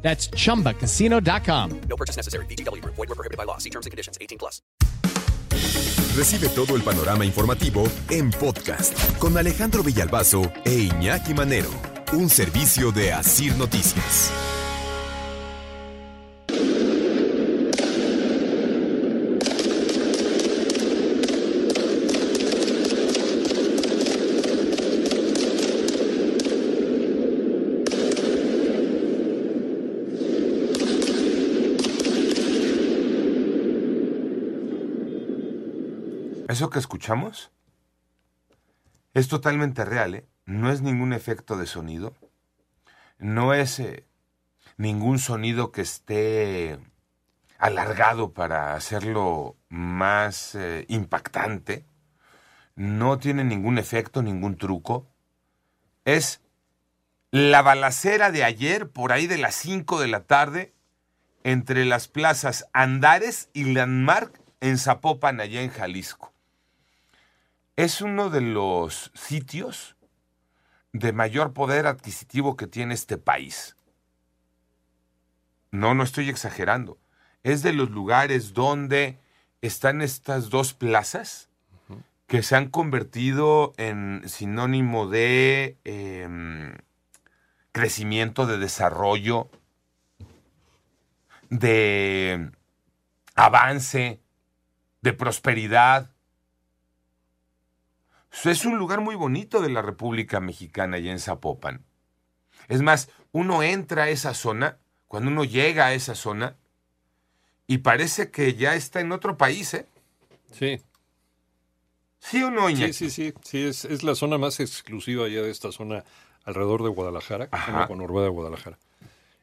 That's chumbacasino.com. No purchase necessary. BGW. Void were prohibited by law. See terms and conditions. 18 plus. Recibe todo el panorama informativo en podcast con Alejandro Villalbazo e Iñaki Manero, un servicio de Asir Noticias. Eso que escuchamos es totalmente real, ¿eh? No es ningún efecto de sonido. No es eh, ningún sonido que esté alargado para hacerlo más eh, impactante. No tiene ningún efecto, ningún truco. Es la balacera de ayer, por ahí de las 5 de la tarde, entre las plazas Andares y Landmark en Zapopan, allá en Jalisco. Es uno de los sitios de mayor poder adquisitivo que tiene este país. No, no estoy exagerando. Es de los lugares donde están estas dos plazas que se han convertido en sinónimo de em, crecimiento, de desarrollo, de avance, de prosperidad. Es un lugar muy bonito de la República Mexicana y en Zapopan. Es más, uno entra a esa zona, cuando uno llega a esa zona, y parece que ya está en otro país, ¿eh? Sí. ¿Sí o no, Iñaki? Sí, sí, sí. sí es, es, la zona más exclusiva ya de esta zona alrededor de Guadalajara, con Conurbada de Guadalajara.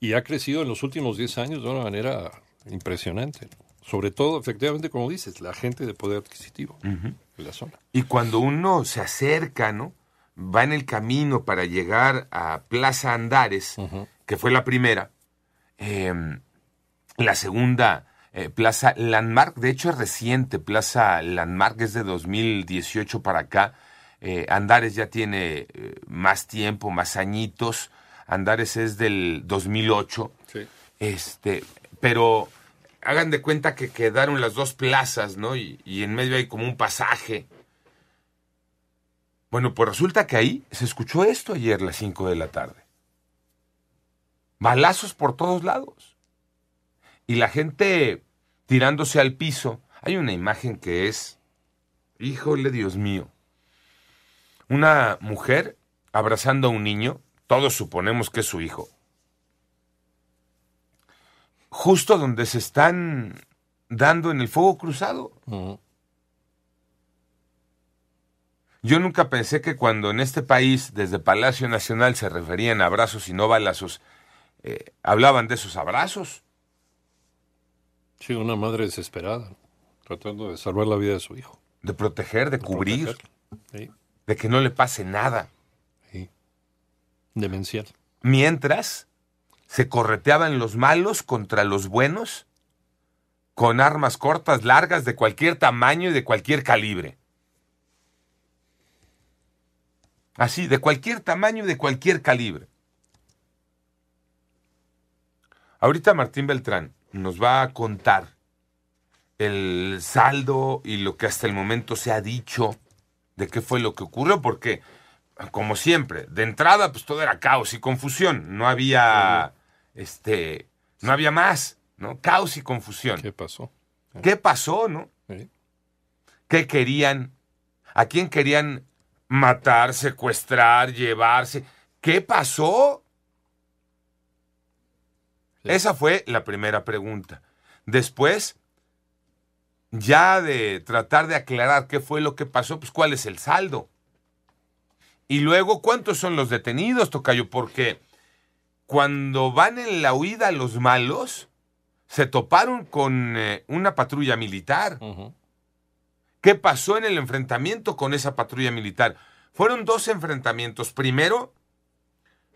Y ha crecido en los últimos 10 años de una manera impresionante. Sobre todo, efectivamente, como dices, la gente de poder adquisitivo de la zona. Y cuando uno se acerca, ¿no? Va en el camino para llegar a Plaza Andares, que fue la primera. eh, la segunda, eh, Plaza Landmark, de hecho es reciente, Plaza Landmark es de 2018 para acá. Eh, Andares ya tiene eh, más tiempo, más añitos. Andares es del 2008. Sí. Este, pero hagan de cuenta que quedaron las dos plazas, ¿no? Y, y en medio hay como un pasaje. Bueno, pues resulta que ahí se escuchó esto ayer a las 5 de la tarde. Balazos por todos lados. Y la gente tirándose al piso. Hay una imagen que es, híjole Dios mío, una mujer abrazando a un niño, todos suponemos que es su hijo, justo donde se están dando en el fuego cruzado. Yo nunca pensé que cuando en este país, desde Palacio Nacional, se referían a abrazos y no balazos, eh, hablaban de esos abrazos. Sí, una madre desesperada, tratando de salvar la vida de su hijo. De proteger, de cubrir, protegerlo. Sí, de que no le pase nada. sí. Demencial. Mientras se correteaban los malos contra los buenos con armas cortas, largas, de cualquier tamaño y de cualquier calibre. Así, de cualquier tamaño y de cualquier calibre. Ahorita Martín Beltrán nos va a contar el saldo y lo que hasta el momento se ha dicho de qué fue lo que ocurrió, porque, como siempre, de entrada, pues todo era caos y confusión. No había, este, no había más, ¿no? Caos y confusión. ¿Qué pasó? ¿Qué pasó, no? ¿Qué querían? ¿A quién querían matar, secuestrar, llevarse? ¿Qué pasó? Sí. Esa fue la primera pregunta. Después, ya de tratar de aclarar qué fue lo que pasó, pues cuál es el saldo. Y luego, ¿cuántos son los detenidos, Tocayo? Porque cuando van en la huida los malos, se toparon con eh, una patrulla militar. ¿Qué pasó en el enfrentamiento con esa patrulla militar? Fueron dos enfrentamientos. Primero,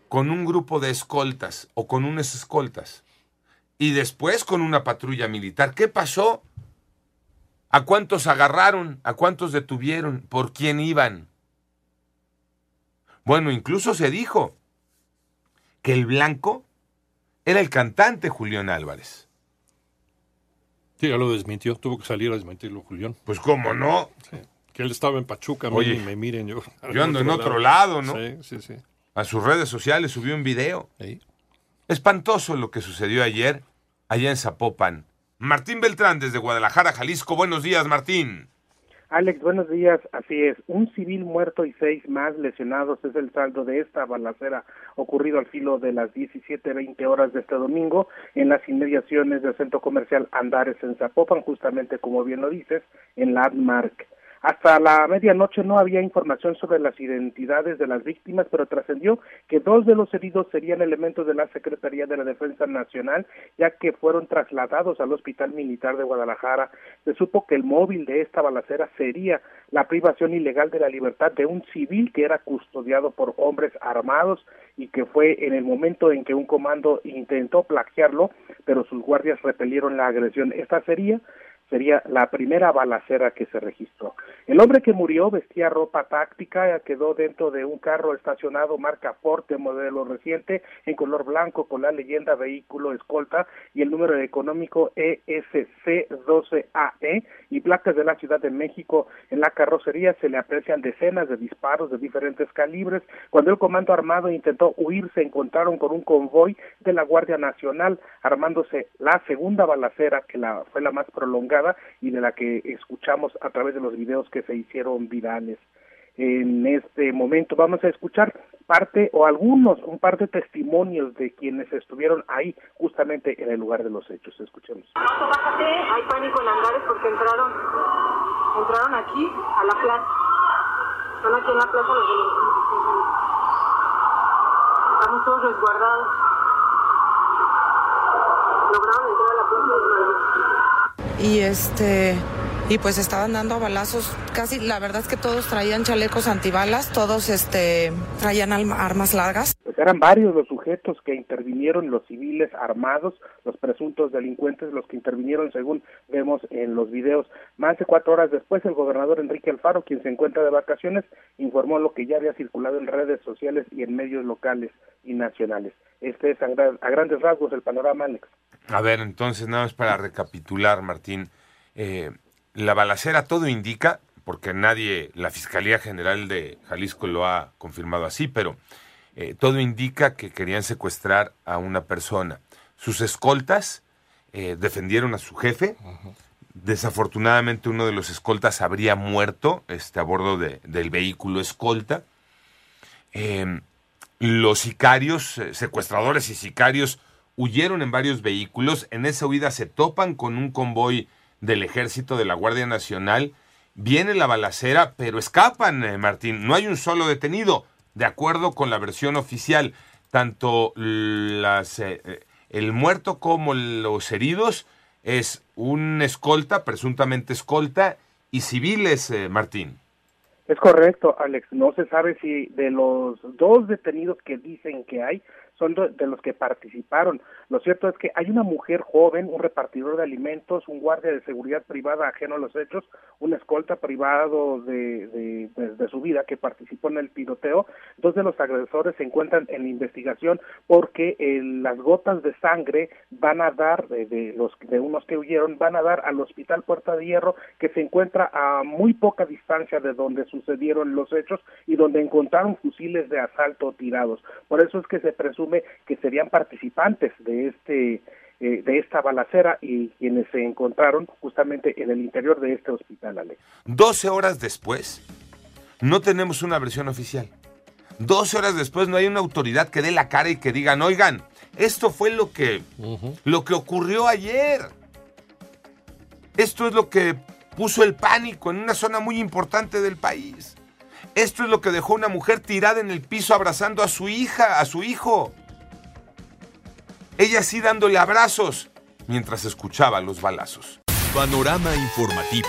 con un grupo de escoltas o con unas escoltas. Y después con una patrulla militar. ¿Qué pasó? ¿A cuántos agarraron? ¿A cuántos detuvieron? ¿Por quién iban? Bueno, incluso se dijo que el blanco era el cantante Julián Álvarez. Sí, ya lo desmintió, tuvo que salir a desmentirlo Julián. Pues cómo no, Sí. Que él estaba en Pachuca, Oye, miren, me miren yo. yo ando en otro lado, ¿no? Sí, sí, sí. A sus redes sociales subió un video. Sí. Espantoso lo que sucedió ayer allá en Zapopan. Martín Beltrán desde Guadalajara, Jalisco. Buenos días, Martín. Alex, buenos días. Así es, un civil muerto y seis más lesionados es el saldo de esta balacera ocurrido al filo de las 17:20 horas de este domingo en las inmediaciones del centro comercial Andares en Zapopan, justamente como bien lo dices, en Landmark. Hasta la medianoche no había información sobre las identidades de las víctimas, pero trascendió que dos de los heridos serían elementos de la Secretaría de la Defensa Nacional, ya que fueron trasladados al Hospital Militar de Guadalajara. Se supo que el móvil de esta balacera sería la privación ilegal de la libertad de un civil que era custodiado por hombres armados y que fue en el momento en que un comando intentó plagiarlo, pero sus guardias repelieron la agresión. Esta sería sería la primera balacera que se registró. El hombre que murió vestía ropa táctica, quedó dentro de un carro estacionado marca Forte, modelo reciente, en color blanco, con la leyenda vehículo escolta y el número económico E ESC12AE y placas de la Ciudad de México. En la carrocería se le aprecian decenas de disparos de diferentes calibres. Cuando el comando armado intentó huir, se encontraron con un convoy de la Guardia Nacional, armándose la segunda balacera, que la, fue la más prolongada y de la que escuchamos a través de los videos que se hicieron virales. En este momento vamos a escuchar parte o algunos, un par de testimonios de quienes estuvieron ahí justamente en el lugar de los hechos. Escuchemos. Hay pánico en Andares porque entraron, entraron aquí a la plaza. Están aquí en la plaza los. Estamos todos resguardados. Lograron entrar a la plaza de Madrid. Y este y pues estaban dando balazos. Casi la verdad es que todos traían chalecos antibalas todos este traían armas largas Eran varios los sujetos que intervinieron, los civiles armados, los presuntos delincuentes, los que intervinieron según vemos en los videos. Más de cuatro horas después, el gobernador Enrique Alfaro, quien se encuentra de vacaciones, informó lo que ya había circulado en redes sociales y en medios locales y nacionales. Este es a grandes rasgos el panorama, Alex. A ver, entonces, nada más para recapitular, Martín. Eh, la balacera todo indica, porque nadie, la Fiscalía General de Jalisco lo ha confirmado así, pero eh, todo indica que querían secuestrar a una persona. Sus escoltas eh, defendieron a su jefe. Desafortunadamente uno de los escoltas habría muerto este, a bordo de- del vehículo escolta. Eh, los sicarios, eh, secuestradores y sicarios huyeron en varios vehículos. En esa huida se topan con un convoy del ejército de la Guardia Nacional. Viene la balacera, pero escapan, Martín. No hay un solo detenido. De acuerdo con la versión oficial, tanto las, eh, eh, el muerto como los heridos es un escolta, presuntamente escolta, y civiles, eh, Martín. Es correcto, Alex. No se sabe si de los dos detenidos que dicen que hay, son de los que participaron. Lo cierto es que hay una mujer joven, un repartidor de alimentos, un guardia de seguridad privada ajeno a los hechos, un escolta privado de, de, de- de su vida que participó en el tiroteo. Dos de los agresores se encuentran en investigación porque eh, las gotas de sangre van a dar, de los de unos que huyeron, van a dar al hospital Puerta de Hierro que se encuentra a muy poca distancia de donde sucedieron los hechos y donde encontraron fusiles de asalto tirados. Por eso es que se presume que serían participantes de este eh, de esta balacera y quienes se encontraron justamente en el interior de este hospital, Alex. 12 horas después, no tenemos una versión oficial. 12 horas después no hay una autoridad que dé la cara y que digan, oigan, esto fue lo que, lo que ocurrió ayer. Esto es lo que puso el pánico en una zona muy importante del país. Esto es lo que dejó una mujer tirada en el piso abrazando a su hija, a su hijo. Ella sí dándole abrazos mientras escuchaba los balazos. Panorama informativo.